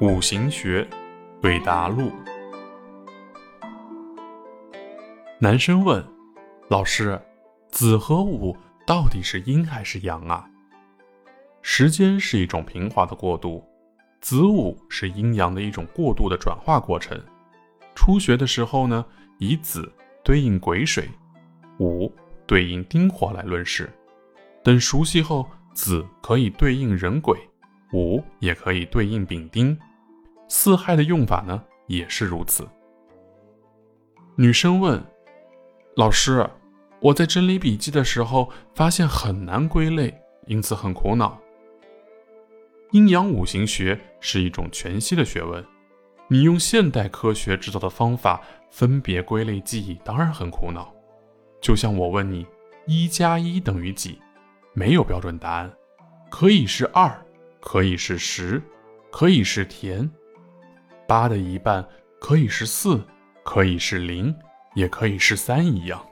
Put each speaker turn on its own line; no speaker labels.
五行学对答录。男生问：“老师，子和午到底是阴还是阳啊？”时间是一种平滑的过渡，子午是阴阳的一种过渡的转化过程。初学的时候呢，以子对应癸水，午对应丁火来论事。等熟悉后，子可以对应人鬼，五也可以对应丙丁。四害的用法呢，也是如此。女生问老师：“我在整理笔记的时候，发现很难归类，因此很苦恼。”阴阳五行学是一种全息的学问，你用现代科学制造的方法分别归类记忆，当然很苦恼。就像我问你，一加一等于几？没有标准答案，可以是二，可以是十，可以是田。八的一半可以是四，可以是零，也可以是三一样。